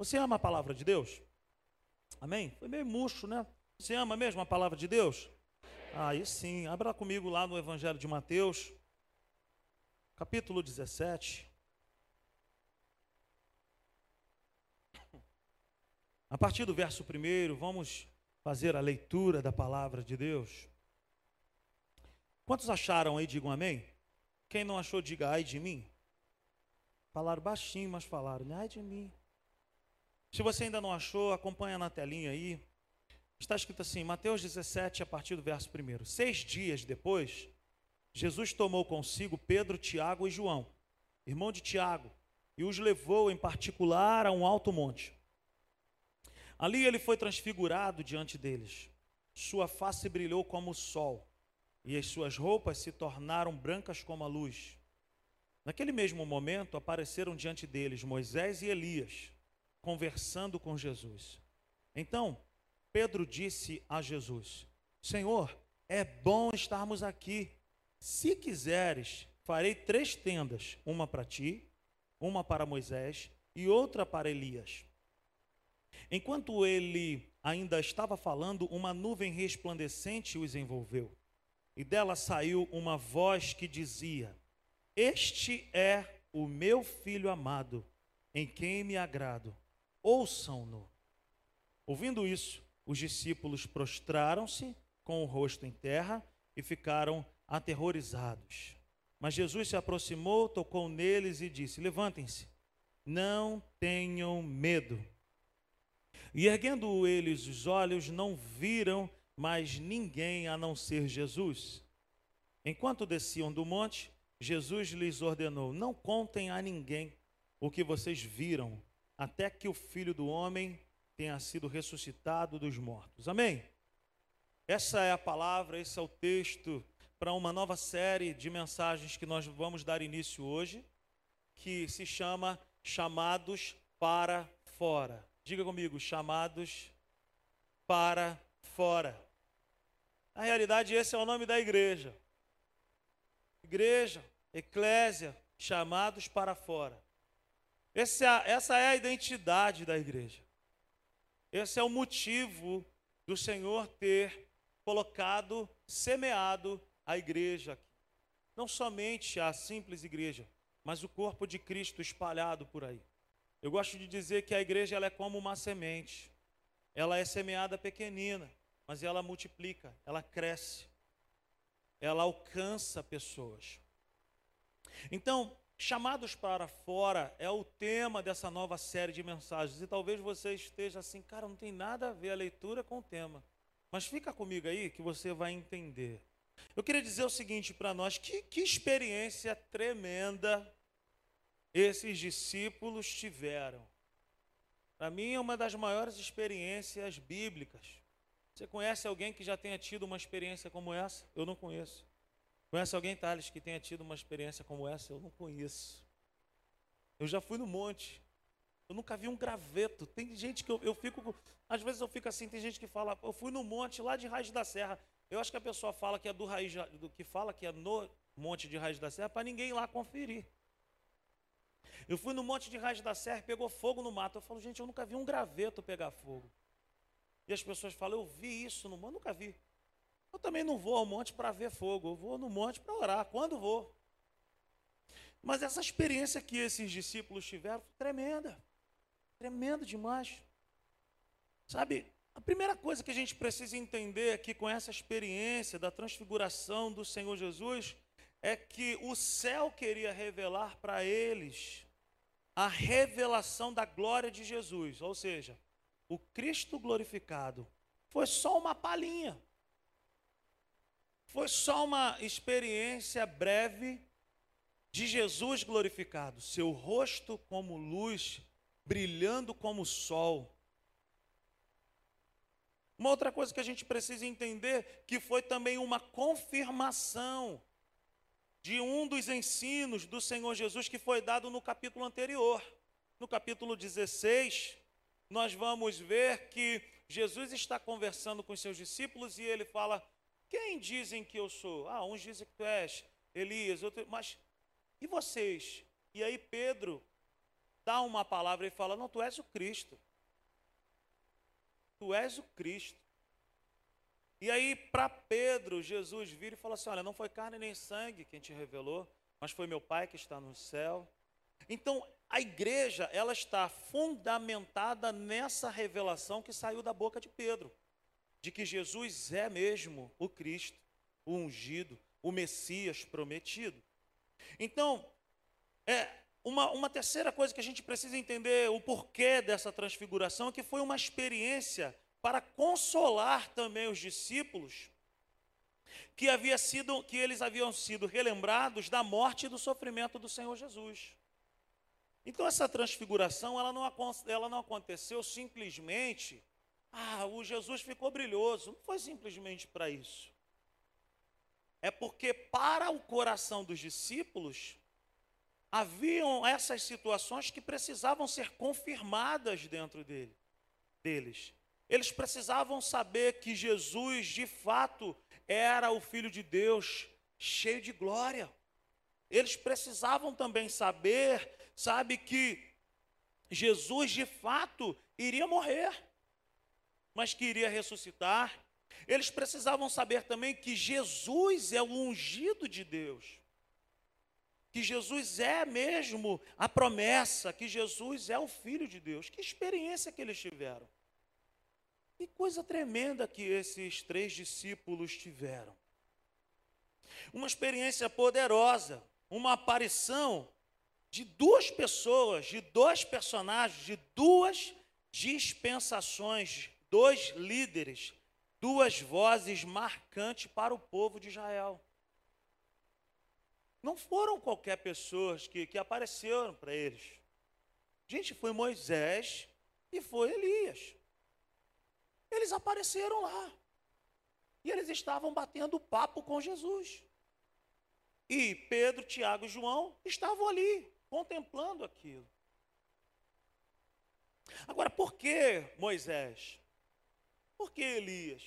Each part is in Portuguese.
Você ama a palavra de Deus? Amém? Foi meio murcho, né? Você ama mesmo a palavra de Deus? Aí sim, abra comigo lá no Evangelho de Mateus, capítulo 17. A partir do verso 1, vamos fazer a leitura da palavra de Deus. Quantos acharam aí, digam amém? Quem não achou, diga ai de mim. Falaram baixinho, mas falaram, ai de mim. Se você ainda não achou, acompanha na telinha aí. Está escrito assim, Mateus 17, a partir do verso 1. Seis dias depois, Jesus tomou consigo Pedro, Tiago e João, irmão de Tiago, e os levou em particular a um alto monte. Ali ele foi transfigurado diante deles. Sua face brilhou como o sol, e as suas roupas se tornaram brancas como a luz. Naquele mesmo momento apareceram diante deles Moisés e Elias conversando com Jesus. Então, Pedro disse a Jesus: Senhor, é bom estarmos aqui. Se quiseres, farei três tendas: uma para ti, uma para Moisés e outra para Elias. Enquanto ele ainda estava falando, uma nuvem resplandecente os envolveu. E dela saiu uma voz que dizia: Este é o meu filho amado, em quem me agrado ouçam-no. Ouvindo isso, os discípulos prostraram-se com o rosto em terra e ficaram aterrorizados. Mas Jesus se aproximou, tocou neles e disse: Levantem-se, não tenham medo. E erguendo eles os olhos, não viram mais ninguém a não ser Jesus. Enquanto desciam do monte, Jesus lhes ordenou: Não contem a ninguém o que vocês viram até que o filho do homem tenha sido ressuscitado dos mortos. Amém? Essa é a palavra, esse é o texto para uma nova série de mensagens que nós vamos dar início hoje, que se chama Chamados para Fora. Diga comigo, chamados para fora. Na realidade, esse é o nome da igreja. Igreja, eclésia, chamados para fora. Essa é, essa é a identidade da igreja. Esse é o motivo do Senhor ter colocado, semeado a igreja aqui. Não somente a simples igreja, mas o corpo de Cristo espalhado por aí. Eu gosto de dizer que a igreja ela é como uma semente. Ela é semeada pequenina, mas ela multiplica, ela cresce. Ela alcança pessoas. Então, Chamados para fora é o tema dessa nova série de mensagens. E talvez você esteja assim, cara, não tem nada a ver a leitura com o tema. Mas fica comigo aí que você vai entender. Eu queria dizer o seguinte para nós: que, que experiência tremenda esses discípulos tiveram. Para mim, é uma das maiores experiências bíblicas. Você conhece alguém que já tenha tido uma experiência como essa? Eu não conheço. Conhece alguém, Thales, que tenha tido uma experiência como essa? Eu não conheço. Eu já fui no monte. Eu nunca vi um graveto. Tem gente que eu, eu fico. Às vezes eu fico assim, tem gente que fala, eu fui no monte lá de Raiz da Serra. Eu acho que a pessoa fala que é do Raiz, do que fala que é no monte de Raiz da Serra, para ninguém lá conferir. Eu fui no monte de Raiz da Serra pegou fogo no mato. Eu falo, gente, eu nunca vi um graveto pegar fogo. E as pessoas falam, eu vi isso no monte, nunca vi. Eu também não vou ao monte para ver fogo, eu vou no monte para orar, quando vou. Mas essa experiência que esses discípulos tiveram foi tremenda, tremenda demais. Sabe, a primeira coisa que a gente precisa entender aqui com essa experiência da transfiguração do Senhor Jesus é que o céu queria revelar para eles a revelação da glória de Jesus, ou seja, o Cristo glorificado foi só uma palhinha. Foi só uma experiência breve de Jesus glorificado, seu rosto como luz, brilhando como sol. Uma outra coisa que a gente precisa entender, que foi também uma confirmação de um dos ensinos do Senhor Jesus que foi dado no capítulo anterior. No capítulo 16, nós vamos ver que Jesus está conversando com os seus discípulos e ele fala: quem dizem que eu sou? Ah, uns dizem que tu és Elias, outros, mas e vocês? E aí Pedro dá uma palavra e fala: Não, tu és o Cristo. Tu és o Cristo. E aí, para Pedro, Jesus vira e fala assim: Olha, não foi carne nem sangue quem te revelou, mas foi meu Pai que está no céu. Então, a igreja, ela está fundamentada nessa revelação que saiu da boca de Pedro, de que Jesus é mesmo o Cristo, o ungido, o Messias prometido. Então, é uma, uma terceira coisa que a gente precisa entender o porquê dessa transfiguração, que foi uma experiência para consolar também os discípulos que havia sido que eles haviam sido relembrados da morte e do sofrimento do Senhor Jesus. Então essa transfiguração ela não, ela não aconteceu simplesmente, ah, o Jesus ficou brilhoso. Não foi simplesmente para isso. É porque para o coração dos discípulos haviam essas situações que precisavam ser confirmadas dentro dele, deles. Eles precisavam saber que Jesus, de fato, era o Filho de Deus, cheio de glória. Eles precisavam também saber, sabe, que Jesus, de fato, iria morrer, mas que iria ressuscitar. Eles precisavam saber também que Jesus é o ungido de Deus que Jesus é mesmo a promessa, que Jesus é o Filho de Deus. Que experiência que eles tiveram. Que coisa tremenda que esses três discípulos tiveram. Uma experiência poderosa, uma aparição de duas pessoas, de dois personagens, de duas dispensações, dois líderes, duas vozes marcantes para o povo de Israel. Não foram qualquer pessoas que, que apareceram para eles. Gente, foi Moisés e foi Elias. Eles apareceram lá. E eles estavam batendo papo com Jesus. E Pedro, Tiago e João estavam ali, contemplando aquilo. Agora, por que Moisés? Por que Elias?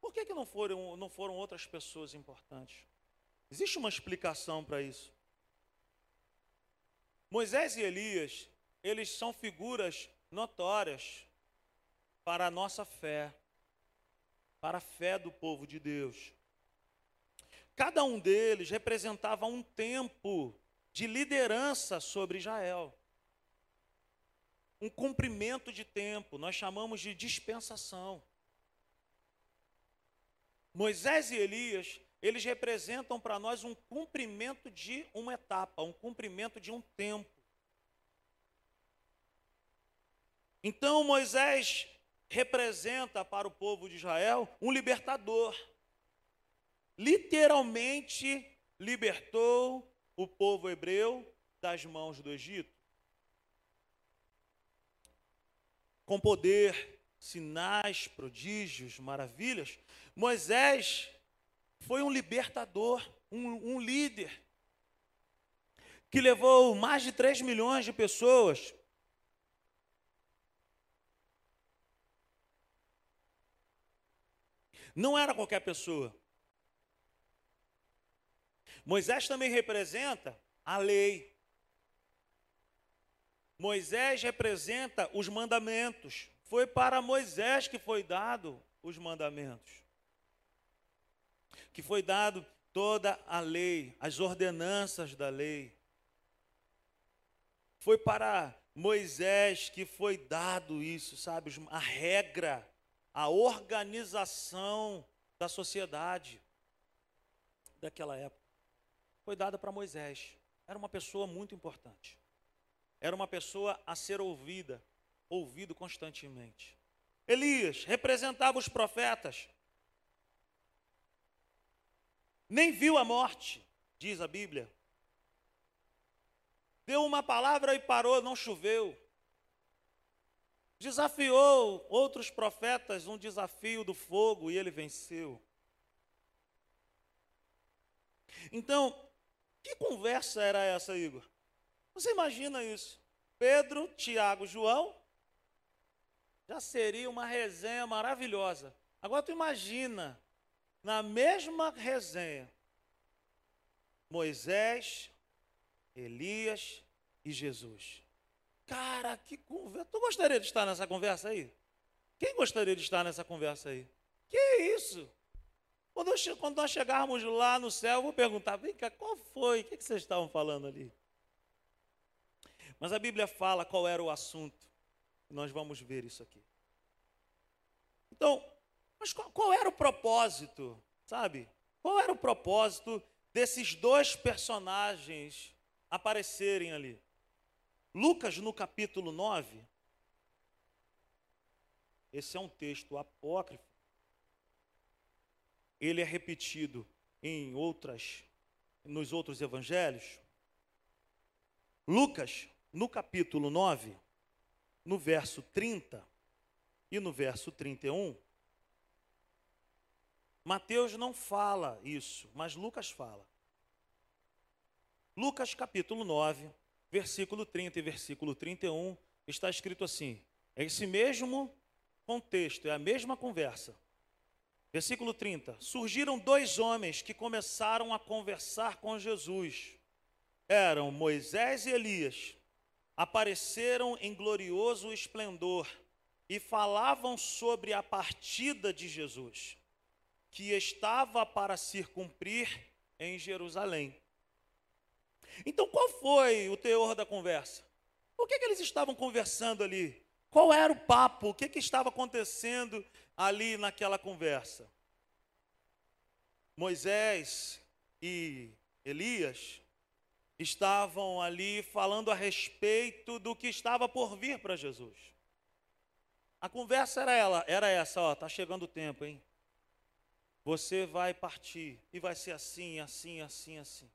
Por que, que não, foram, não foram outras pessoas importantes? Existe uma explicação para isso. Moisés e Elias, eles são figuras notórias para a nossa fé, para a fé do povo de Deus. Cada um deles representava um tempo de liderança sobre Israel. Um cumprimento de tempo, nós chamamos de dispensação. Moisés e Elias, eles representam para nós um cumprimento de uma etapa, um cumprimento de um tempo. Então Moisés representa para o povo de Israel um libertador. Literalmente libertou o povo hebreu das mãos do Egito. Com poder, sinais, prodígios, maravilhas, Moisés foi um libertador, um, um líder, que levou mais de 3 milhões de pessoas Não era qualquer pessoa. Moisés também representa a lei. Moisés representa os mandamentos. Foi para Moisés que foi dado os mandamentos. Que foi dado toda a lei, as ordenanças da lei. Foi para Moisés que foi dado isso, sabe, a regra a organização da sociedade daquela época. Foi dada para Moisés. Era uma pessoa muito importante. Era uma pessoa a ser ouvida, ouvido constantemente. Elias representava os profetas. Nem viu a morte, diz a Bíblia. Deu uma palavra e parou, não choveu desafiou outros profetas um desafio do fogo e ele venceu. Então, que conversa era essa, Igor? Você imagina isso? Pedro, Tiago, João, já seria uma resenha maravilhosa. Agora tu imagina, na mesma resenha, Moisés, Elias e Jesus. Cara, que conversa. Tu gostaria de estar nessa conversa aí? Quem gostaria de estar nessa conversa aí? Que isso? Quando, eu, quando nós chegarmos lá no céu, eu vou perguntar: vem cá, qual foi? O que, que vocês estavam falando ali? Mas a Bíblia fala qual era o assunto. Nós vamos ver isso aqui. Então, mas qual, qual era o propósito, sabe? Qual era o propósito desses dois personagens aparecerem ali? Lucas, no capítulo 9, esse é um texto apócrifo. Ele é repetido em outras nos outros evangelhos. Lucas, no capítulo 9, no verso 30 e no verso 31, Mateus não fala isso, mas Lucas fala. Lucas capítulo 9, versículo 30 e versículo 31, está escrito assim: é esse mesmo contexto, é a mesma conversa. Versículo 30: Surgiram dois homens que começaram a conversar com Jesus. Eram Moisés e Elias. Apareceram em glorioso esplendor e falavam sobre a partida de Jesus, que estava para se cumprir em Jerusalém. Então, qual foi o teor da conversa? O que, que eles estavam conversando ali? Qual era o papo? O que, que estava acontecendo ali naquela conversa? Moisés e Elias estavam ali falando a respeito do que estava por vir para Jesus. A conversa era ela, era essa, ó, tá chegando o tempo, hein? Você vai partir e vai ser assim, assim, assim, assim.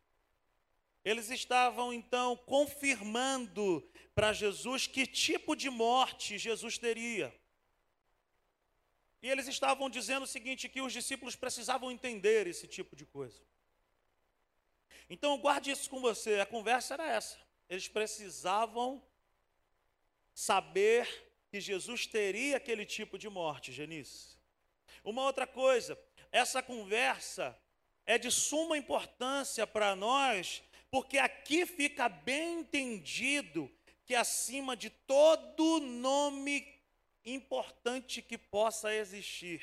Eles estavam então confirmando para Jesus que tipo de morte Jesus teria. E eles estavam dizendo o seguinte: que os discípulos precisavam entender esse tipo de coisa. Então guarde isso com você, a conversa era essa. Eles precisavam saber que Jesus teria aquele tipo de morte, Genice. Uma outra coisa, essa conversa é de suma importância para nós porque aqui fica bem entendido que acima de todo nome importante que possa existir,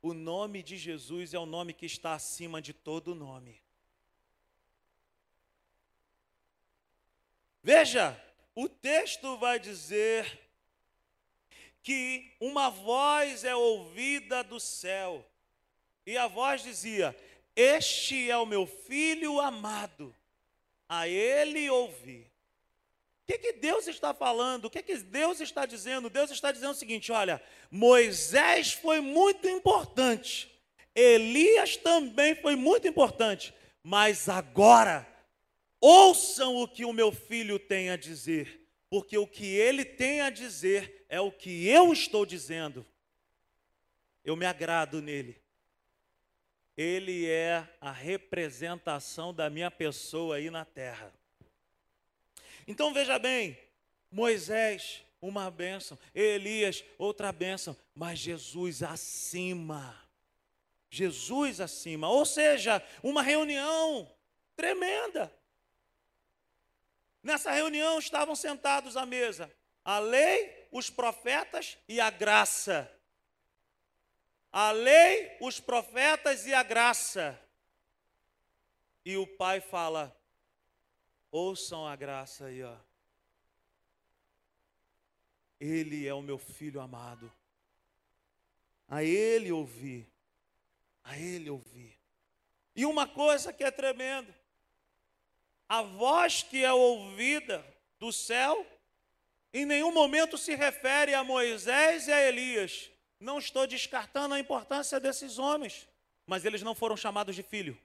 o nome de Jesus é o nome que está acima de todo nome. Veja, o texto vai dizer que uma voz é ouvida do céu, e a voz dizia: Este é o meu filho amado, a ele ouvir. O que, que Deus está falando? O que, que Deus está dizendo? Deus está dizendo o seguinte: olha, Moisés foi muito importante, Elias também foi muito importante, mas agora, ouçam o que o meu filho tem a dizer, porque o que ele tem a dizer é o que eu estou dizendo. Eu me agrado nele ele é a representação da minha pessoa aí na terra. Então veja bem, Moisés, uma bênção, Elias, outra bênção, mas Jesus acima. Jesus acima, ou seja, uma reunião tremenda. Nessa reunião estavam sentados à mesa a lei, os profetas e a graça a lei, os profetas e a graça. E o pai fala: ouçam a graça aí, ó. Ele é o meu filho amado. A ele ouvir. A ele ouvir. E uma coisa que é tremendo: a voz que é ouvida do céu, em nenhum momento se refere a Moisés e a Elias, não estou descartando a importância desses homens, mas eles não foram chamados de filho.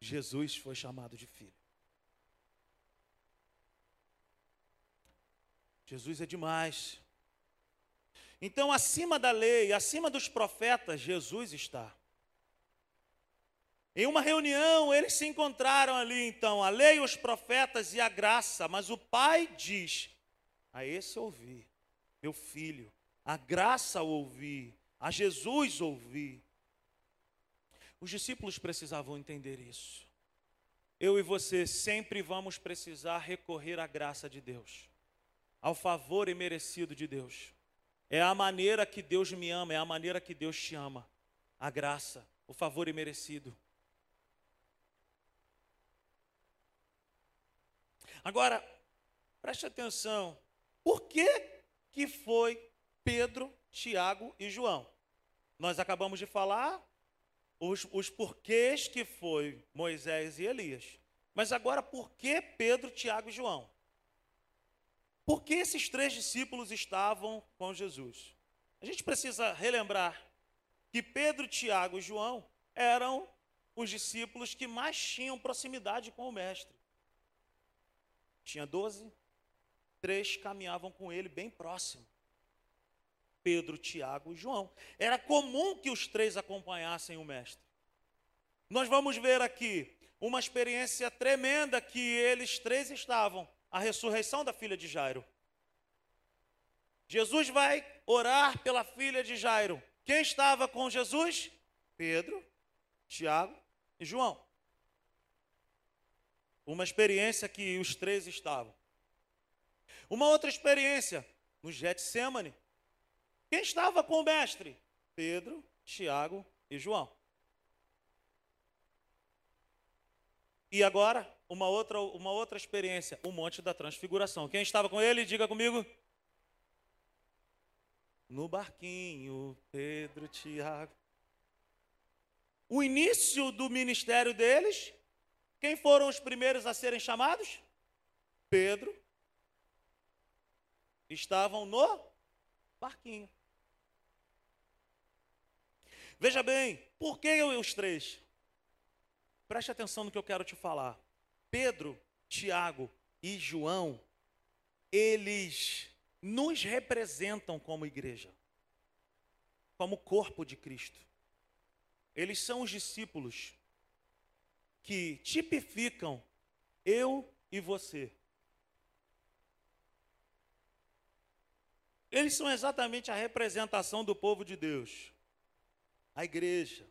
Jesus foi chamado de filho. Jesus é demais. Então, acima da lei, acima dos profetas, Jesus está. Em uma reunião, eles se encontraram ali, então, a lei, os profetas e a graça, mas o Pai diz: a esse ouvir meu filho, a graça ao ouvir, a Jesus ouvir. Os discípulos precisavam entender isso. eu e você sempre vamos precisar recorrer à graça de Deus, ao favor imerecido de Deus. É a maneira que Deus me ama, é a maneira que Deus te ama. A graça, o favor imerecido. Agora, preste atenção. Por que, que foi Pedro, Tiago e João? Nós acabamos de falar os, os porquês que foi Moisés e Elias. Mas agora, por que Pedro, Tiago e João? Por que esses três discípulos estavam com Jesus? A gente precisa relembrar que Pedro, Tiago e João eram os discípulos que mais tinham proximidade com o Mestre. Tinha doze, três caminhavam com ele bem próximo. Pedro, Tiago e João. Era comum que os três acompanhassem o Mestre. Nós vamos ver aqui uma experiência tremenda que eles três estavam a ressurreição da filha de Jairo. Jesus vai orar pela filha de Jairo. Quem estava com Jesus? Pedro, Tiago e João. Uma experiência que os três estavam. Uma outra experiência no Getsemane. Quem estava com o mestre? Pedro, Tiago e João. E agora, uma outra, uma outra experiência, o Monte da Transfiguração. Quem estava com ele, diga comigo. No barquinho, Pedro, Tiago. O início do ministério deles, quem foram os primeiros a serem chamados? Pedro. Estavam no barquinho. Veja bem, por que eu e os três? Preste atenção no que eu quero te falar. Pedro, Tiago e João, eles nos representam como igreja, como corpo de Cristo. Eles são os discípulos que tipificam eu e você. Eles são exatamente a representação do povo de Deus, a igreja.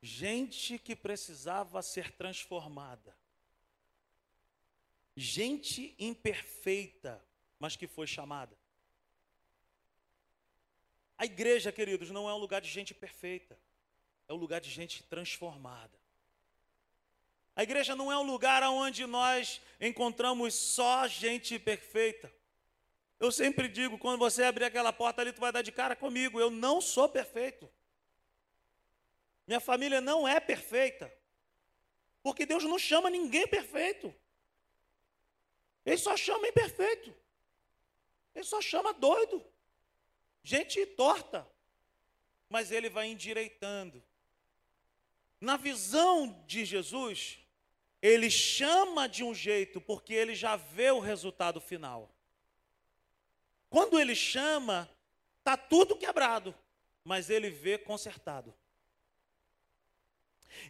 Gente que precisava ser transformada. Gente imperfeita, mas que foi chamada. A igreja, queridos, não é um lugar de gente perfeita, é um lugar de gente transformada. A igreja não é um lugar onde nós encontramos só gente perfeita. Eu sempre digo, quando você abrir aquela porta ali, tu vai dar de cara comigo. Eu não sou perfeito. Minha família não é perfeita. Porque Deus não chama ninguém perfeito. Ele só chama imperfeito. Ele só chama doido. Gente torta. Mas ele vai endireitando. Na visão de Jesus, ele chama de um jeito porque ele já vê o resultado final. Quando ele chama, tá tudo quebrado, mas ele vê consertado.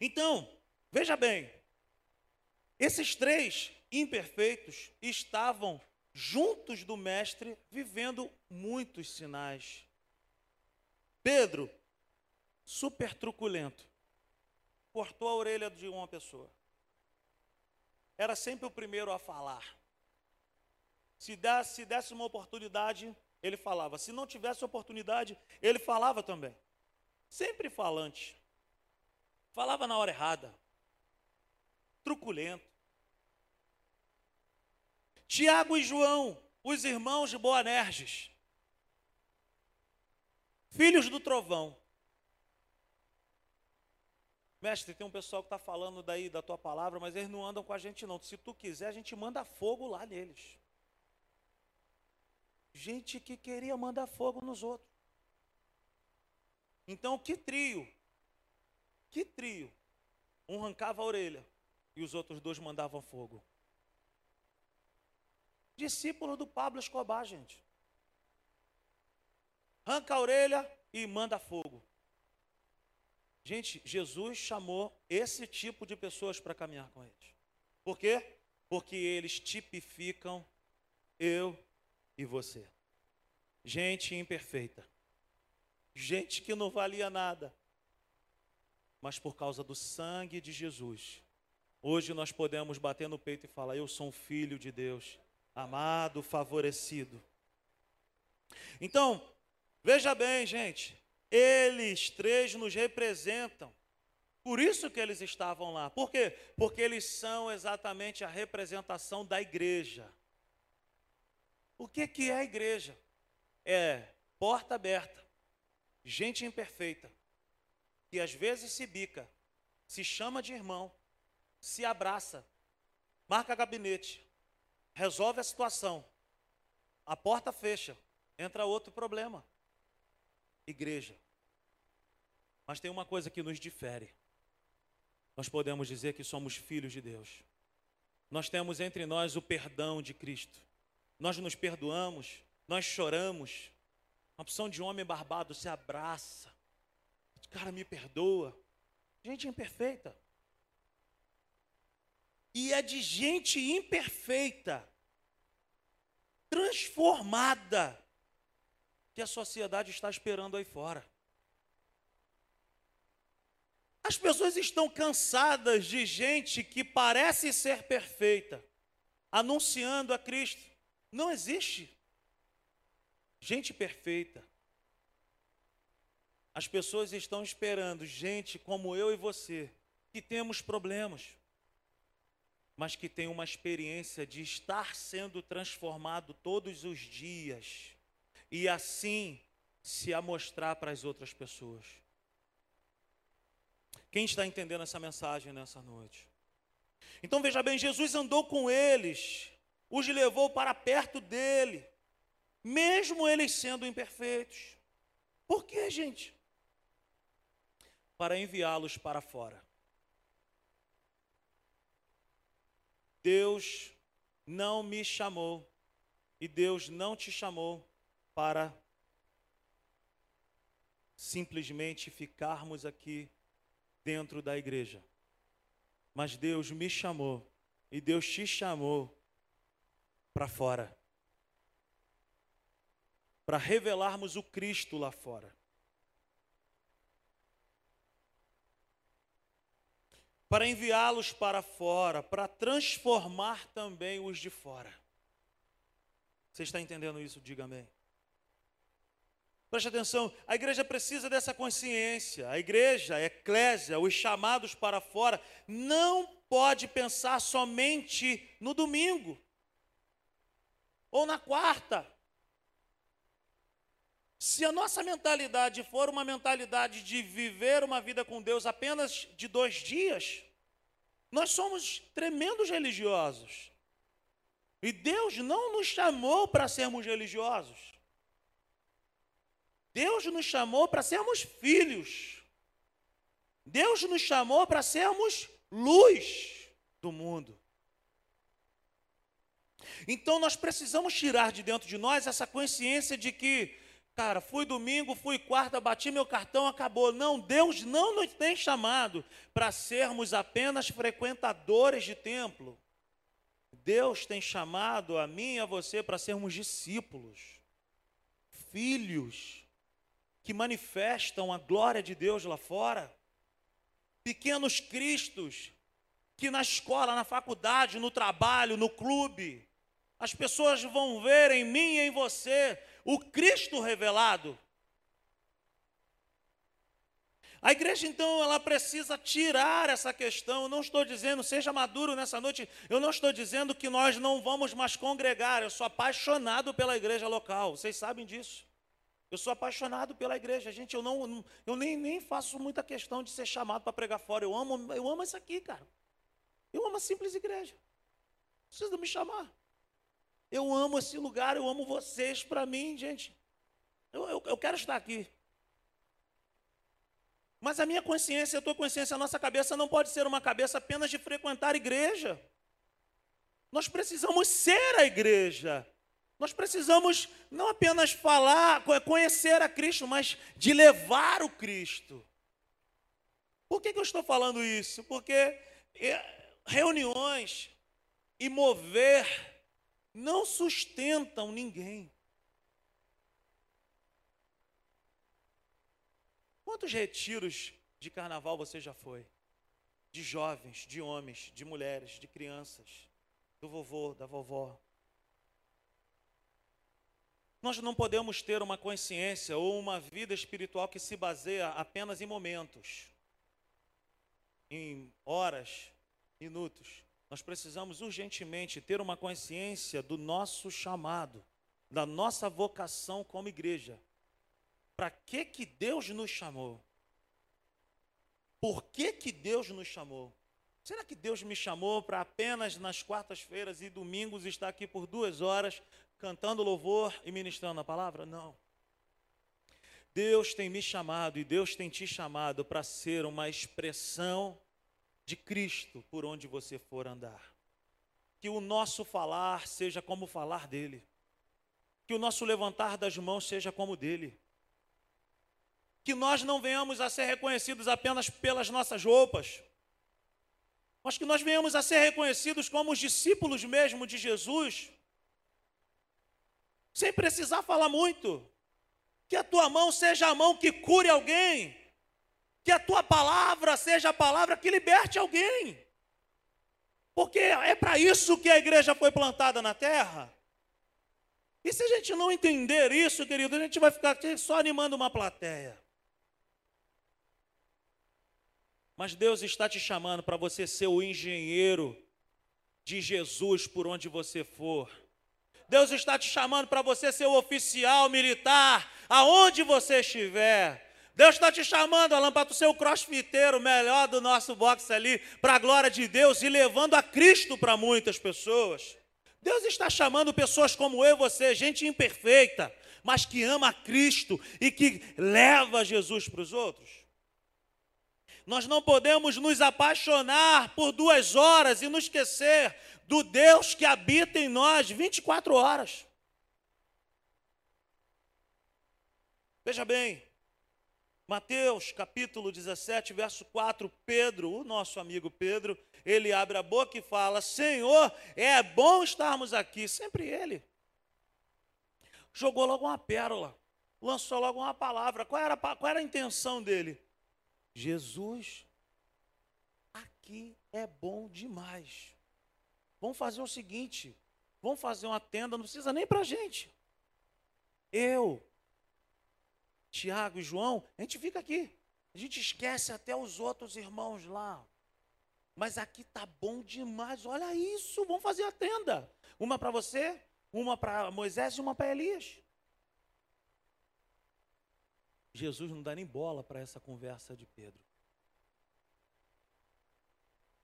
Então, veja bem, esses três imperfeitos estavam juntos do Mestre, vivendo muitos sinais. Pedro, super truculento, cortou a orelha de uma pessoa. Era sempre o primeiro a falar. Se desse, se desse uma oportunidade, ele falava. Se não tivesse oportunidade, ele falava também. Sempre falante. Falava na hora errada. Truculento. Tiago e João, os irmãos de Boanerges, filhos do trovão. Mestre, tem um pessoal que está falando daí da tua palavra, mas eles não andam com a gente não. Se tu quiser, a gente manda fogo lá neles. Gente que queria mandar fogo nos outros. Então, que trio que trio? Um arrancava a orelha e os outros dois mandavam fogo. Discípulo do Pablo Escobar, gente. Arranca a orelha e manda fogo. Gente, Jesus chamou esse tipo de pessoas para caminhar com eles. Por quê? Porque eles tipificam eu e você. Gente imperfeita. Gente que não valia nada mas por causa do sangue de Jesus, Hoje nós podemos bater no peito e falar: Eu sou um filho de Deus, amado, favorecido. Então, veja bem, gente, eles três nos representam. Por isso que eles estavam lá. Por quê? Porque eles são exatamente a representação da igreja. O que, que é a igreja? É porta aberta, gente imperfeita, que às vezes se bica, se chama de irmão, se abraça, marca gabinete, resolve a situação, a porta fecha, entra outro problema. Igreja. Mas tem uma coisa que nos difere. Nós podemos dizer que somos filhos de Deus. Nós temos entre nós o perdão de Cristo. Nós nos perdoamos, nós choramos. Uma opção de homem barbado se abraça. Cara, me perdoa. Gente imperfeita. E é de gente imperfeita, transformada, que a sociedade está esperando aí fora. As pessoas estão cansadas de gente que parece ser perfeita, anunciando a Cristo. Não existe gente perfeita. As pessoas estão esperando gente como eu e você, que temos problemas, mas que tem uma experiência de estar sendo transformado todos os dias e assim se amostrar para as outras pessoas. Quem está entendendo essa mensagem nessa noite? Então veja bem, Jesus andou com eles, os levou para perto dele, mesmo eles sendo imperfeitos. Por quê, gente? Para enviá-los para fora. Deus não me chamou e Deus não te chamou para simplesmente ficarmos aqui dentro da igreja. Mas Deus me chamou e Deus te chamou para fora. Para revelarmos o Cristo lá fora. para enviá-los para fora, para transformar também os de fora. Você está entendendo isso? Diga amém. Preste atenção, a igreja precisa dessa consciência. A igreja, a eclésia, os chamados para fora, não pode pensar somente no domingo ou na quarta. Se a nossa mentalidade for uma mentalidade de viver uma vida com Deus apenas de dois dias, nós somos tremendos religiosos. E Deus não nos chamou para sermos religiosos. Deus nos chamou para sermos filhos. Deus nos chamou para sermos luz do mundo. Então nós precisamos tirar de dentro de nós essa consciência de que Cara, fui domingo, fui quarta, bati meu cartão, acabou. Não, Deus não nos tem chamado para sermos apenas frequentadores de templo. Deus tem chamado a mim e a você para sermos discípulos, filhos que manifestam a glória de Deus lá fora, pequenos cristos que na escola, na faculdade, no trabalho, no clube, as pessoas vão ver em mim e em você o Cristo revelado. A igreja, então, ela precisa tirar essa questão. Eu não estou dizendo, seja maduro nessa noite, eu não estou dizendo que nós não vamos mais congregar. Eu sou apaixonado pela igreja local, vocês sabem disso. Eu sou apaixonado pela igreja, gente. Eu, não, eu nem, nem faço muita questão de ser chamado para pregar fora. Eu amo, eu amo isso aqui, cara. Eu amo a simples igreja. Não precisa me chamar. Eu amo esse lugar, eu amo vocês. Para mim, gente, eu, eu, eu quero estar aqui. Mas a minha consciência, a tua consciência, a nossa cabeça não pode ser uma cabeça apenas de frequentar a igreja. Nós precisamos ser a igreja. Nós precisamos não apenas falar, conhecer a Cristo, mas de levar o Cristo. Por que, que eu estou falando isso? Porque é, reuniões e mover não sustentam ninguém. Quantos retiros de carnaval você já foi? de jovens, de homens, de mulheres, de crianças, do vovô, da vovó. Nós não podemos ter uma consciência ou uma vida espiritual que se baseia apenas em momentos, em horas, minutos. Nós precisamos urgentemente ter uma consciência do nosso chamado, da nossa vocação como igreja. Para que que Deus nos chamou? Por que que Deus nos chamou? Será que Deus me chamou para apenas nas quartas-feiras e domingos estar aqui por duas horas cantando louvor e ministrando a palavra? Não. Deus tem me chamado e Deus tem te chamado para ser uma expressão de Cristo por onde você for andar. Que o nosso falar seja como falar dele. Que o nosso levantar das mãos seja como dele. Que nós não venhamos a ser reconhecidos apenas pelas nossas roupas, mas que nós venhamos a ser reconhecidos como os discípulos mesmo de Jesus sem precisar falar muito. Que a tua mão seja a mão que cure alguém. Que a tua palavra seja a palavra que liberte alguém. Porque é para isso que a igreja foi plantada na terra. E se a gente não entender isso, querido, a gente vai ficar aqui só animando uma plateia. Mas Deus está te chamando para você ser o engenheiro de Jesus por onde você for. Deus está te chamando para você ser o oficial militar, aonde você estiver. Deus está te chamando, Alan, para ser o crossfiteiro melhor do nosso boxe ali, para a glória de Deus e levando a Cristo para muitas pessoas. Deus está chamando pessoas como eu e você, gente imperfeita, mas que ama Cristo e que leva Jesus para os outros. Nós não podemos nos apaixonar por duas horas e nos esquecer do Deus que habita em nós 24 horas. Veja bem, Mateus capítulo 17, verso 4, Pedro, o nosso amigo Pedro, ele abre a boca e fala: Senhor, é bom estarmos aqui. Sempre ele. Jogou logo uma pérola, lançou logo uma palavra. Qual era, qual era a intenção dele? Jesus, aqui é bom demais. Vamos fazer o seguinte: vamos fazer uma tenda, não precisa nem para gente. Eu, Tiago e João, a gente fica aqui. A gente esquece até os outros irmãos lá. Mas aqui tá bom demais. Olha isso, vamos fazer a tenda. Uma para você, uma para Moisés e uma para Elias. Jesus não dá nem bola para essa conversa de Pedro.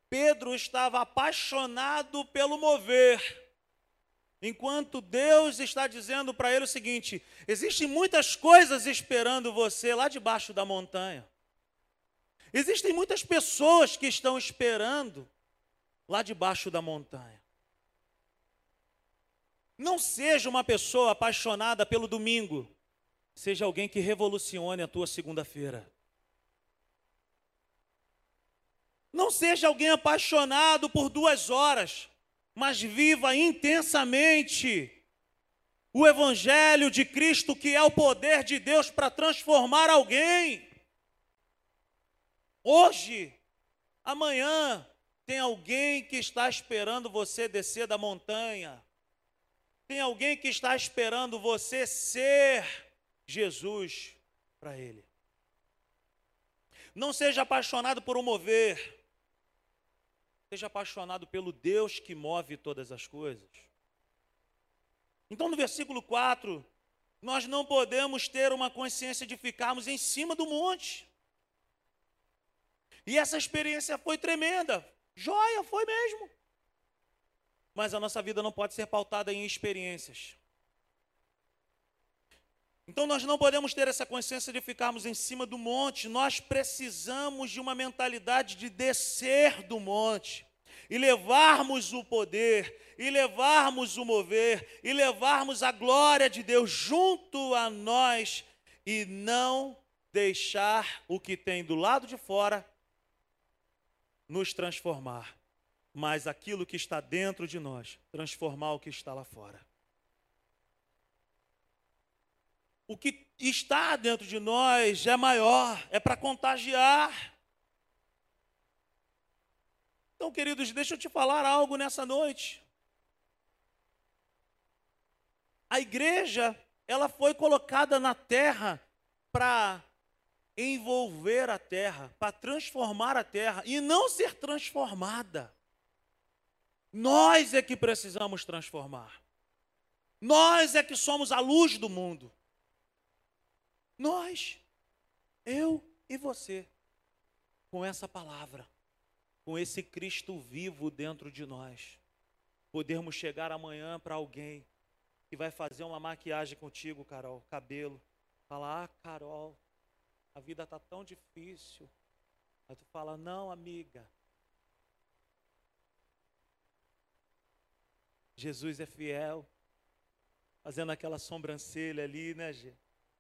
Pedro estava apaixonado pelo mover. Enquanto Deus está dizendo para ele o seguinte: existem muitas coisas esperando você lá debaixo da montanha. Existem muitas pessoas que estão esperando lá debaixo da montanha. Não seja uma pessoa apaixonada pelo domingo, seja alguém que revolucione a tua segunda-feira. Não seja alguém apaixonado por duas horas, mas viva intensamente o Evangelho de Cristo, que é o poder de Deus para transformar alguém. Hoje, amanhã, tem alguém que está esperando você descer da montanha. Tem alguém que está esperando você ser Jesus para ele. Não seja apaixonado por um mover. Seja apaixonado pelo Deus que move todas as coisas. Então, no versículo 4, nós não podemos ter uma consciência de ficarmos em cima do monte. E essa experiência foi tremenda. Joia, foi mesmo. Mas a nossa vida não pode ser pautada em experiências. Então nós não podemos ter essa consciência de ficarmos em cima do monte, nós precisamos de uma mentalidade de descer do monte e levarmos o poder, e levarmos o mover, e levarmos a glória de Deus junto a nós e não deixar o que tem do lado de fora nos transformar, mas aquilo que está dentro de nós transformar o que está lá fora. O que está dentro de nós é maior, é para contagiar. Então, queridos, deixa eu te falar algo nessa noite. A igreja, ela foi colocada na terra para envolver a terra, para transformar a terra e não ser transformada. Nós é que precisamos transformar. Nós é que somos a luz do mundo. Nós, eu e você, com essa palavra, com esse Cristo vivo dentro de nós, podermos chegar amanhã para alguém que vai fazer uma maquiagem contigo, Carol, cabelo, falar: "Ah, Carol, a vida está tão difícil". Aí tu fala: "Não, amiga. Jesus é fiel". Fazendo aquela sobrancelha ali, né, Gê?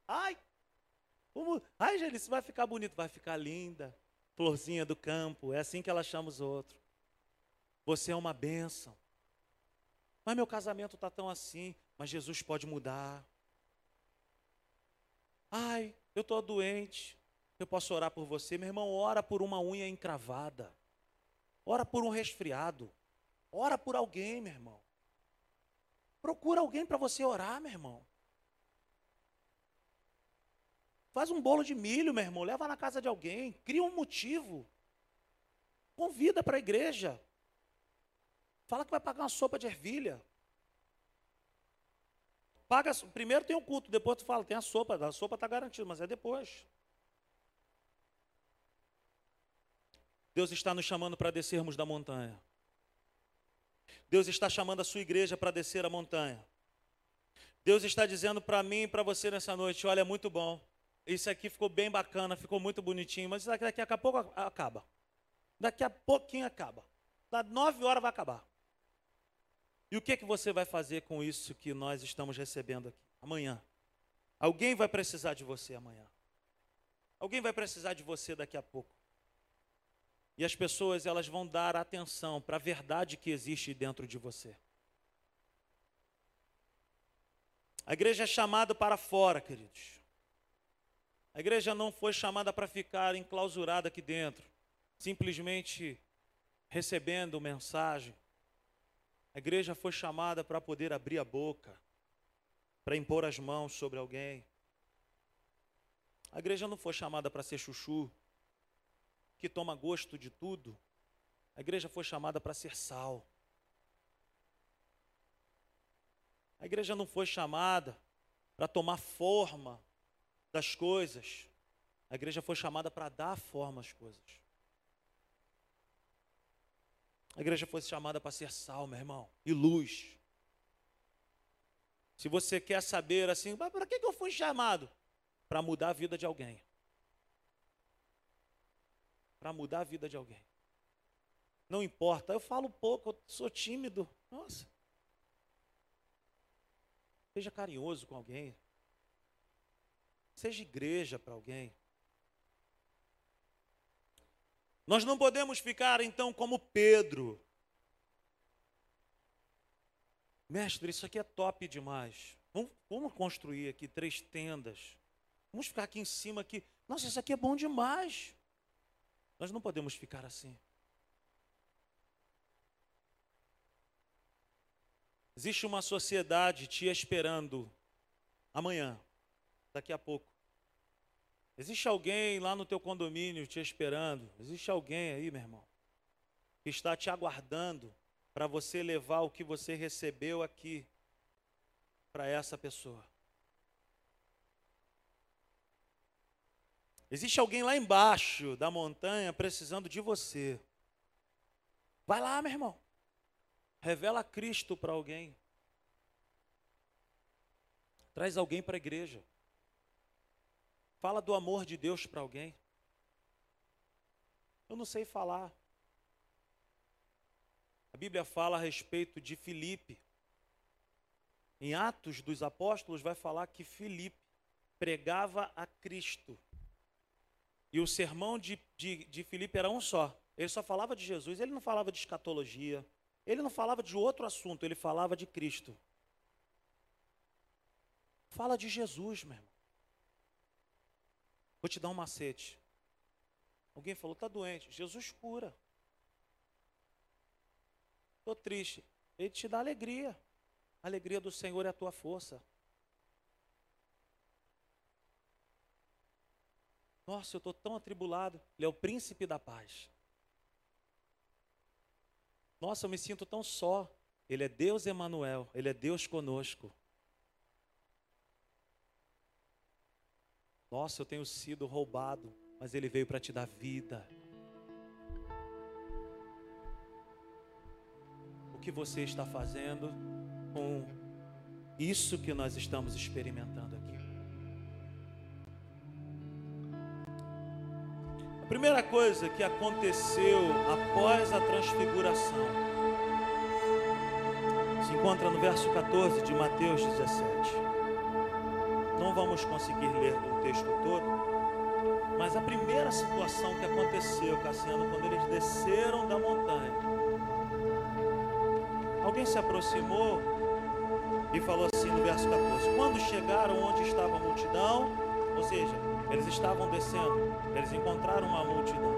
Ai! Ai, Gelice, vai ficar bonito, vai ficar linda. Florzinha do campo, é assim que ela chama os outros. Você é uma bênção. Mas meu casamento está tão assim, mas Jesus pode mudar. Ai, eu estou doente. Eu posso orar por você. Meu irmão, ora por uma unha encravada. Ora por um resfriado. Ora por alguém, meu irmão. Procura alguém para você orar, meu irmão. Faz um bolo de milho, meu irmão. Leva na casa de alguém. Cria um motivo. Convida para a igreja. Fala que vai pagar uma sopa de ervilha. Paga, primeiro tem o culto, depois tu fala, tem a sopa, a sopa está garantida, mas é depois. Deus está nos chamando para descermos da montanha. Deus está chamando a sua igreja para descer a montanha. Deus está dizendo para mim e para você nessa noite: olha, é muito bom. Isso aqui ficou bem bacana, ficou muito bonitinho, mas daqui, a pouco acaba. Daqui a pouquinho acaba. Da nove horas vai acabar. E o que, que você vai fazer com isso que nós estamos recebendo aqui? Amanhã. Alguém vai precisar de você amanhã. Alguém vai precisar de você daqui a pouco. E as pessoas elas vão dar atenção para a verdade que existe dentro de você. A igreja é chamada para fora, queridos. A igreja não foi chamada para ficar enclausurada aqui dentro, simplesmente recebendo mensagem. A igreja foi chamada para poder abrir a boca, para impor as mãos sobre alguém. A igreja não foi chamada para ser chuchu, que toma gosto de tudo, a igreja foi chamada para ser sal. A igreja não foi chamada para tomar forma das coisas. A igreja foi chamada para dar forma às coisas. A igreja foi chamada para ser sal, meu irmão, e luz. Se você quer saber assim, para que eu fui chamado? Para mudar a vida de alguém para mudar a vida de alguém. Não importa, eu falo pouco, eu sou tímido. Nossa. Seja carinhoso com alguém. Seja igreja para alguém. Nós não podemos ficar então como Pedro. Mestre, isso aqui é top demais. Vamos, vamos, construir aqui três tendas. Vamos ficar aqui em cima aqui. Nossa, isso aqui é bom demais. Nós não podemos ficar assim. Existe uma sociedade te esperando amanhã, daqui a pouco. Existe alguém lá no teu condomínio te esperando. Existe alguém aí, meu irmão, que está te aguardando para você levar o que você recebeu aqui para essa pessoa. Existe alguém lá embaixo da montanha precisando de você. Vai lá, meu irmão. Revela Cristo para alguém. Traz alguém para a igreja. Fala do amor de Deus para alguém. Eu não sei falar. A Bíblia fala a respeito de Filipe. Em Atos dos Apóstolos vai falar que Filipe pregava a Cristo. E o sermão de, de, de Filipe era um só. Ele só falava de Jesus, ele não falava de escatologia, ele não falava de outro assunto, ele falava de Cristo. Fala de Jesus, meu irmão. Vou te dar um macete. Alguém falou, está doente. Jesus cura. estou triste. Ele te dá alegria. A alegria do Senhor é a tua força. Nossa, eu estou tão atribulado. Ele é o príncipe da paz. Nossa, eu me sinto tão só. Ele é Deus Emanuel, ele é Deus conosco. Nossa, eu tenho sido roubado, mas ele veio para te dar vida. O que você está fazendo com isso que nós estamos experimentando aqui? A primeira coisa que aconteceu após a transfiguração se encontra no verso 14 de Mateus 17. Vamos conseguir ler o texto todo, mas a primeira situação que aconteceu, Cassiano, quando eles desceram da montanha, alguém se aproximou e falou assim no verso 14: Quando chegaram onde estava a multidão, ou seja, eles estavam descendo, eles encontraram uma multidão.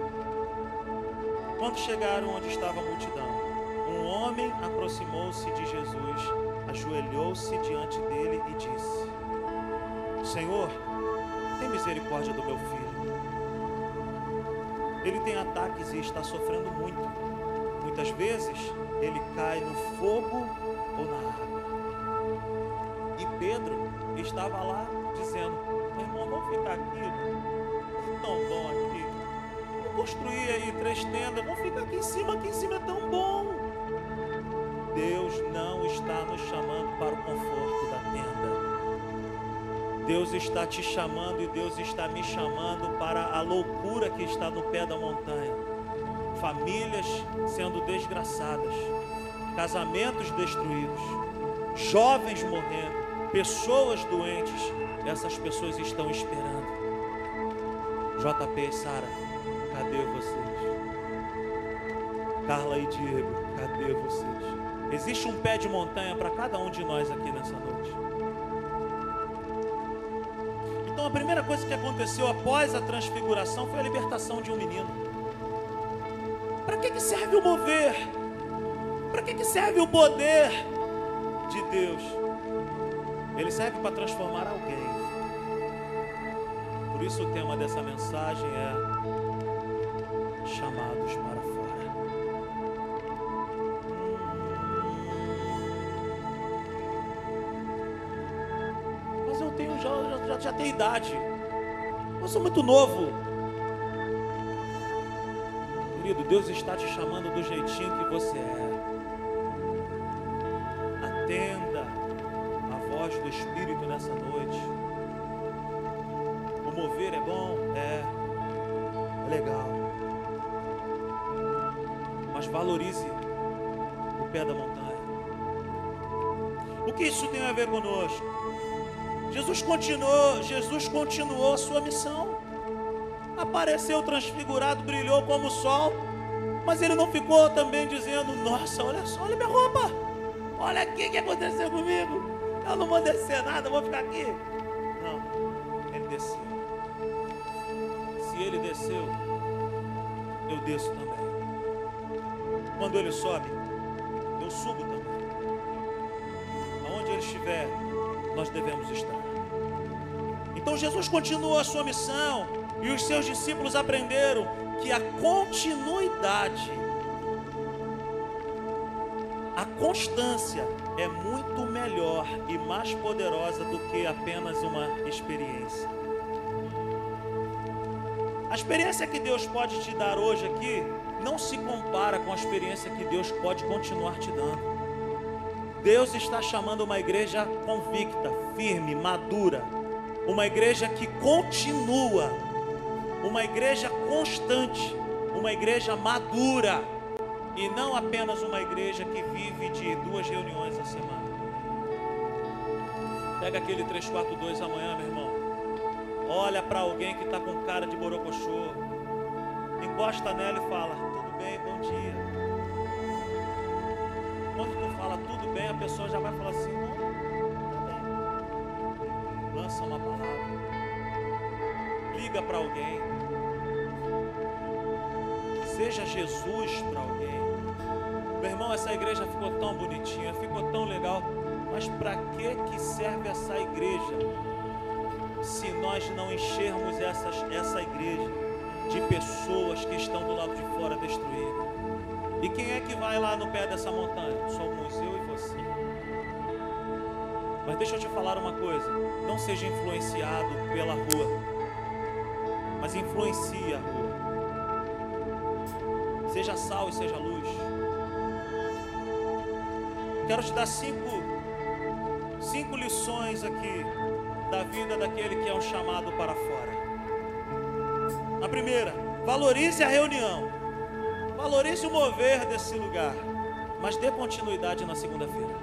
Quando chegaram onde estava a multidão, um homem aproximou-se de Jesus, ajoelhou-se diante dele e disse: Senhor, tem misericórdia do meu filho. Ele tem ataques e está sofrendo muito. Muitas vezes ele cai no fogo ou na água. E Pedro estava lá dizendo: irmão, vamos ficar aqui. É tão bom aqui. Vamos construir aí três tendas. Vamos ficar aqui em cima. Aqui em cima é tão bom. Deus não está nos chamando para o conforto. Deus está te chamando e Deus está me chamando para a loucura que está no pé da montanha. Famílias sendo desgraçadas, casamentos destruídos, jovens morrendo, pessoas doentes, essas pessoas estão esperando. JP e Sara, cadê vocês? Carla e Diego, cadê vocês? Existe um pé de montanha para cada um de nós aqui nessa noite. A primeira coisa que aconteceu após a transfiguração foi a libertação de um menino. Para que, que serve o mover? Para que, que serve o poder de Deus? Ele serve para transformar alguém. Por isso o tema dessa mensagem é já, já, tenho idade. Eu sou muito novo. Querido, Deus está te chamando do jeitinho que você é. Atenda a voz do Espírito nessa noite mover é bom? É. É legal. Mas valorize o pé da montanha. O que isso tem a ver conosco? Jesus continuou, Jesus continuou a sua missão. Apareceu transfigurado, brilhou como o sol, mas ele não ficou também dizendo: Nossa, olha só, olha minha roupa, olha aqui o que aconteceu comigo. Eu não vou descer nada, vou ficar aqui. Não, ele desceu ele desceu, eu desço também. Quando ele sobe, nós devemos estar. Então Jesus continuou a sua missão e os seus discípulos aprenderam que a continuidade, a constância é muito melhor e mais poderosa do que apenas uma experiência. A experiência que Deus pode te dar hoje aqui não se compara com a experiência que Deus pode continuar te dando. Deus está chamando uma igreja convicta, firme, madura, uma igreja que continua, uma igreja constante, uma igreja madura e não apenas uma igreja que vive de duas reuniões a semana. Pega aquele 342 amanhã, meu irmão. Olha para alguém que está com cara de borocochô. Encosta nela e fala: tudo bem, a pessoa já vai falar assim: Não, tá bem. Lança uma palavra. Liga para alguém. Seja Jesus para alguém. Meu irmão, essa igreja ficou tão bonitinha, ficou tão legal. Mas para que que serve essa igreja? Se nós não enchermos essas, essa igreja de pessoas que estão do lado de fora destruídas. E quem é que vai lá no pé dessa montanha? Somos eu e você. Mas deixa eu te falar uma coisa: não seja influenciado pela rua, mas influencie a rua. Seja sal e seja luz. Quero te dar cinco, cinco lições aqui da vida daquele que é um chamado para fora. A primeira, valorize a reunião. Valorize o mover desse lugar, mas dê continuidade na segunda-feira.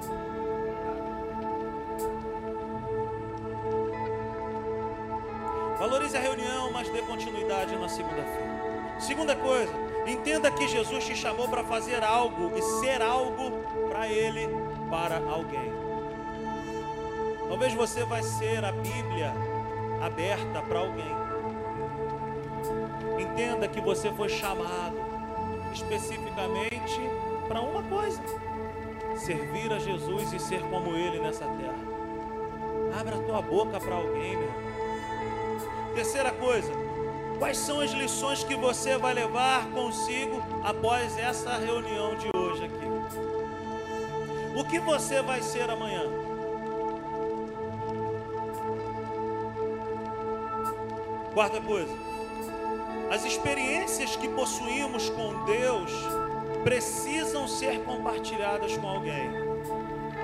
Valorize a reunião, mas dê continuidade na segunda-feira. Segunda coisa, entenda que Jesus te chamou para fazer algo e ser algo para Ele, para alguém. Talvez você vai ser a Bíblia aberta para alguém. Entenda que você foi chamado especificamente para uma coisa: servir a Jesus e ser como Ele nessa terra. Abra a tua boca para alguém, meu irmão. Terceira coisa, quais são as lições que você vai levar consigo após essa reunião de hoje aqui? O que você vai ser amanhã? Quarta coisa, as experiências que possuímos com Deus precisam ser compartilhadas com alguém.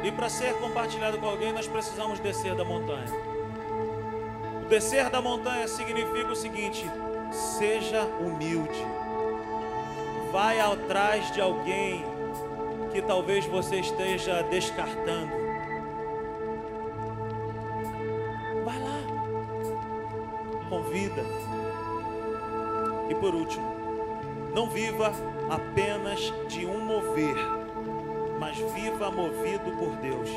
E para ser compartilhado com alguém, nós precisamos descer da montanha. O descer da montanha significa o seguinte: seja humilde. Vai atrás de alguém que talvez você esteja descartando. Viva apenas de um mover, mas viva movido por Deus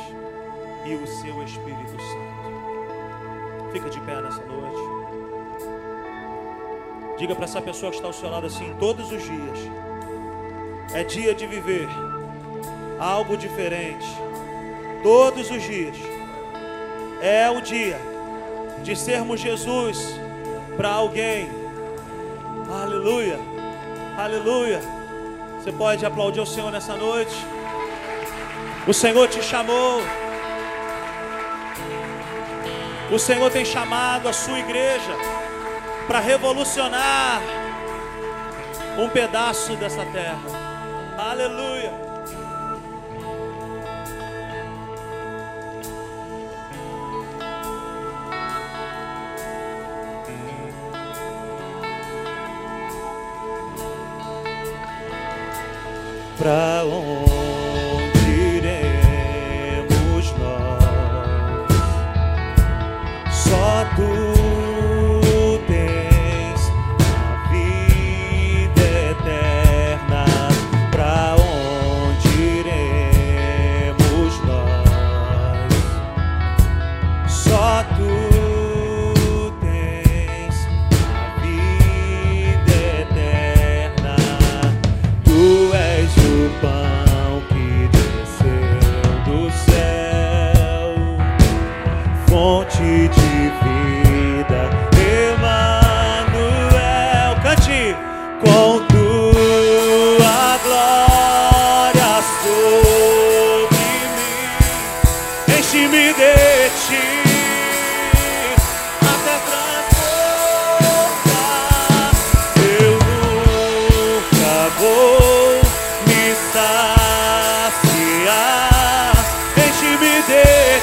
e o seu Espírito Santo. Fica de pé nessa noite. Diga para essa pessoa que está ao seu lado assim: todos os dias é dia de viver algo diferente. Todos os dias é o dia de sermos Jesus para alguém. Aleluia, aleluia. Você pode aplaudir o Senhor nessa noite. O Senhor te chamou. O Senhor tem chamado a sua igreja para revolucionar um pedaço dessa terra. Aleluia. Pra onde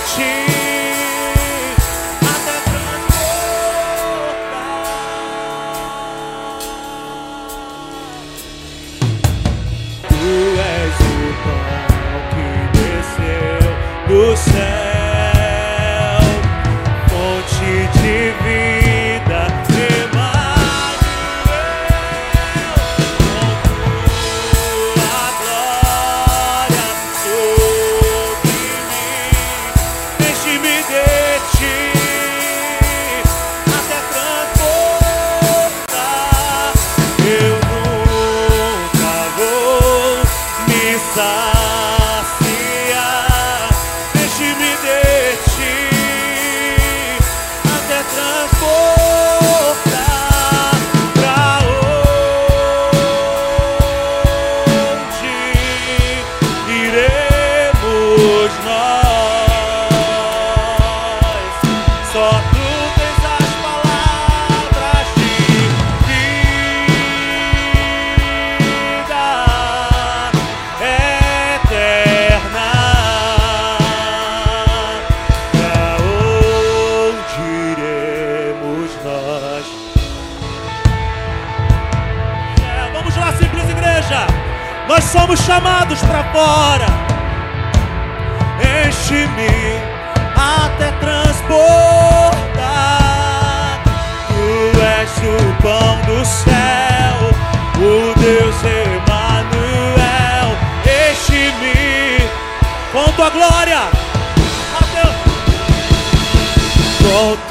de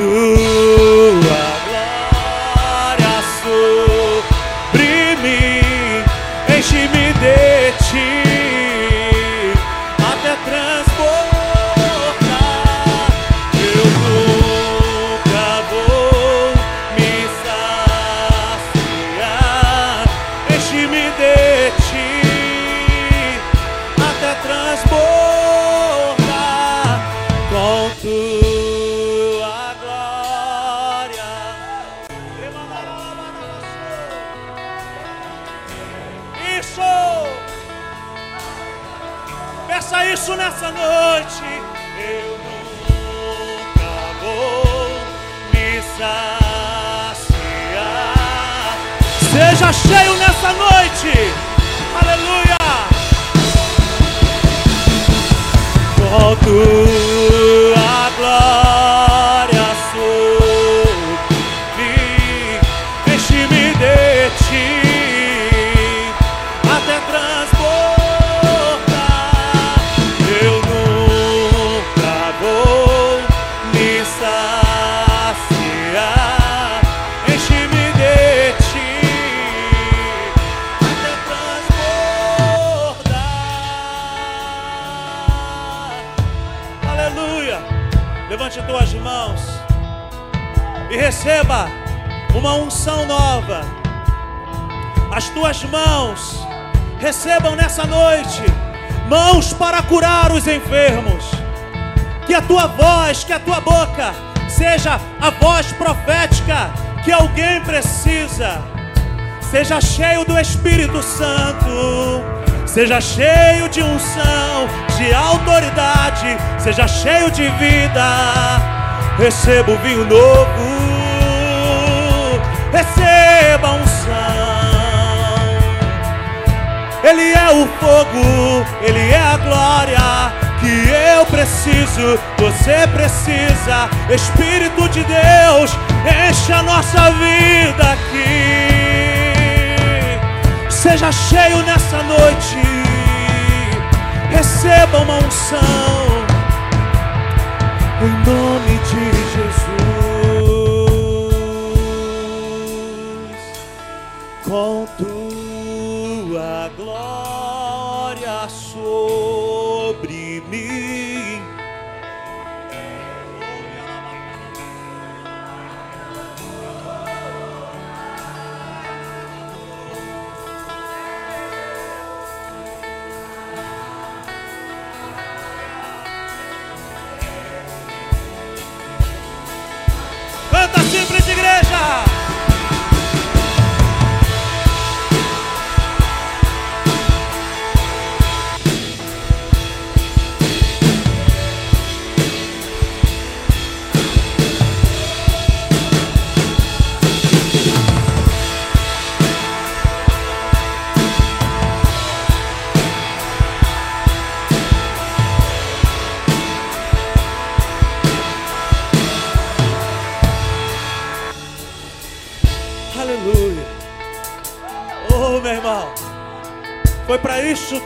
com Tuas mãos e receba uma unção nova. As tuas mãos recebam nessa noite mãos para curar os enfermos. Que a tua voz, que a tua boca seja a voz profética que alguém precisa. Seja cheio do Espírito Santo. Seja cheio de unção, de autoridade, seja cheio de vida. Receba o vinho novo, receba a unção. Ele é o fogo, Ele é a glória que eu preciso, você precisa. Espírito de Deus, enche a nossa vida aqui. Seja cheio nessa noite, receba uma unção. Em nome de Jesus, com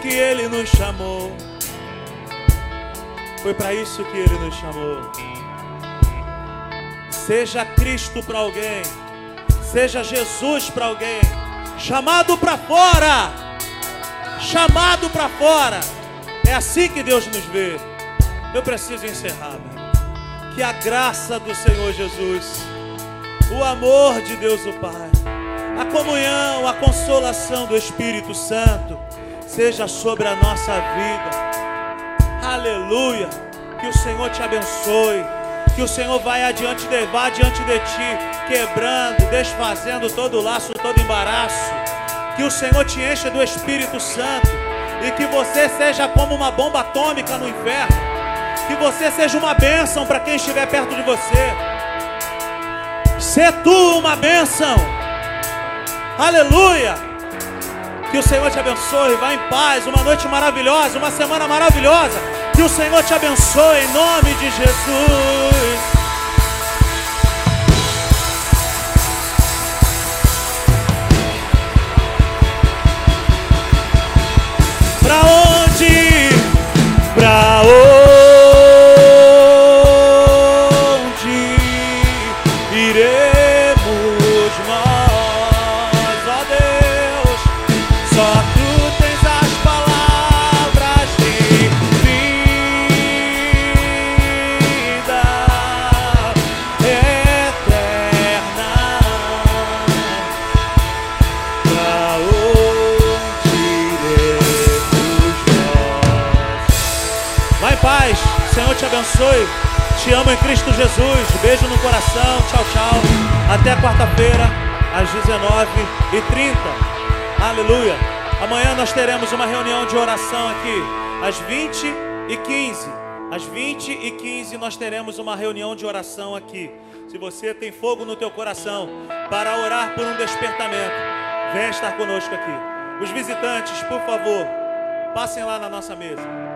que ele nos chamou. Foi para isso que ele nos chamou. Seja Cristo para alguém. Seja Jesus para alguém. Chamado para fora. Chamado para fora. É assim que Deus nos vê. Eu preciso encerrar, meu. Que a graça do Senhor Jesus o amor de Deus o Pai, a comunhão, a consolação do Espírito Santo seja sobre a nossa vida. Aleluia. Que o Senhor te abençoe. Que o Senhor vai adiante de, vá adiante de ti, quebrando, desfazendo todo laço, todo embaraço. Que o Senhor te encha do Espírito Santo e que você seja como uma bomba atômica no inferno. Que você seja uma bênção para quem estiver perto de você. Sê tu uma bênção. Aleluia. Que o Senhor te abençoe. Vá em paz. Uma noite maravilhosa, uma semana maravilhosa. Que o Senhor te abençoe em nome de Jesus. Teremos uma reunião de oração aqui, às 20h15. Às 20h15 nós teremos uma reunião de oração aqui. Se você tem fogo no teu coração para orar por um despertamento, venha estar conosco aqui. Os visitantes, por favor, passem lá na nossa mesa.